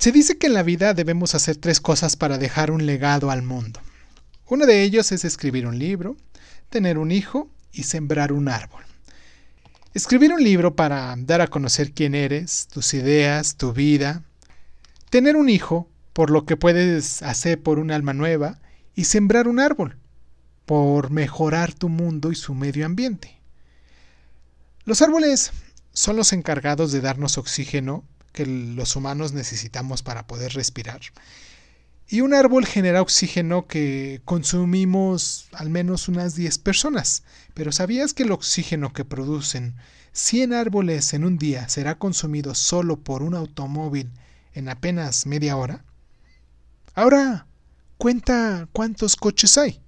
Se dice que en la vida debemos hacer tres cosas para dejar un legado al mundo. Uno de ellos es escribir un libro, tener un hijo y sembrar un árbol. Escribir un libro para dar a conocer quién eres, tus ideas, tu vida. Tener un hijo, por lo que puedes hacer por un alma nueva. Y sembrar un árbol, por mejorar tu mundo y su medio ambiente. Los árboles son los encargados de darnos oxígeno que los humanos necesitamos para poder respirar. Y un árbol genera oxígeno que consumimos al menos unas 10 personas. Pero ¿sabías que el oxígeno que producen 100 árboles en un día será consumido solo por un automóvil en apenas media hora? Ahora, cuenta cuántos coches hay.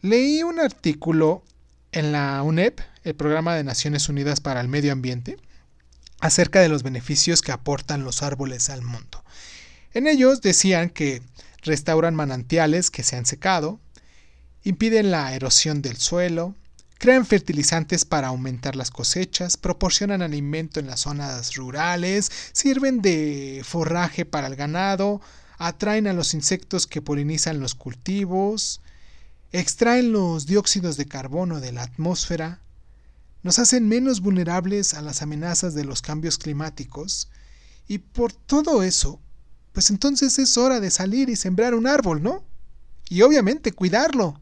Leí un artículo en la UNEP, el Programa de Naciones Unidas para el Medio Ambiente, acerca de los beneficios que aportan los árboles al mundo. En ellos decían que restauran manantiales que se han secado, impiden la erosión del suelo, crean fertilizantes para aumentar las cosechas, proporcionan alimento en las zonas rurales, sirven de forraje para el ganado, atraen a los insectos que polinizan los cultivos, extraen los dióxidos de carbono de la atmósfera, nos hacen menos vulnerables a las amenazas de los cambios climáticos, y por todo eso, pues entonces es hora de salir y sembrar un árbol, ¿no? Y obviamente cuidarlo.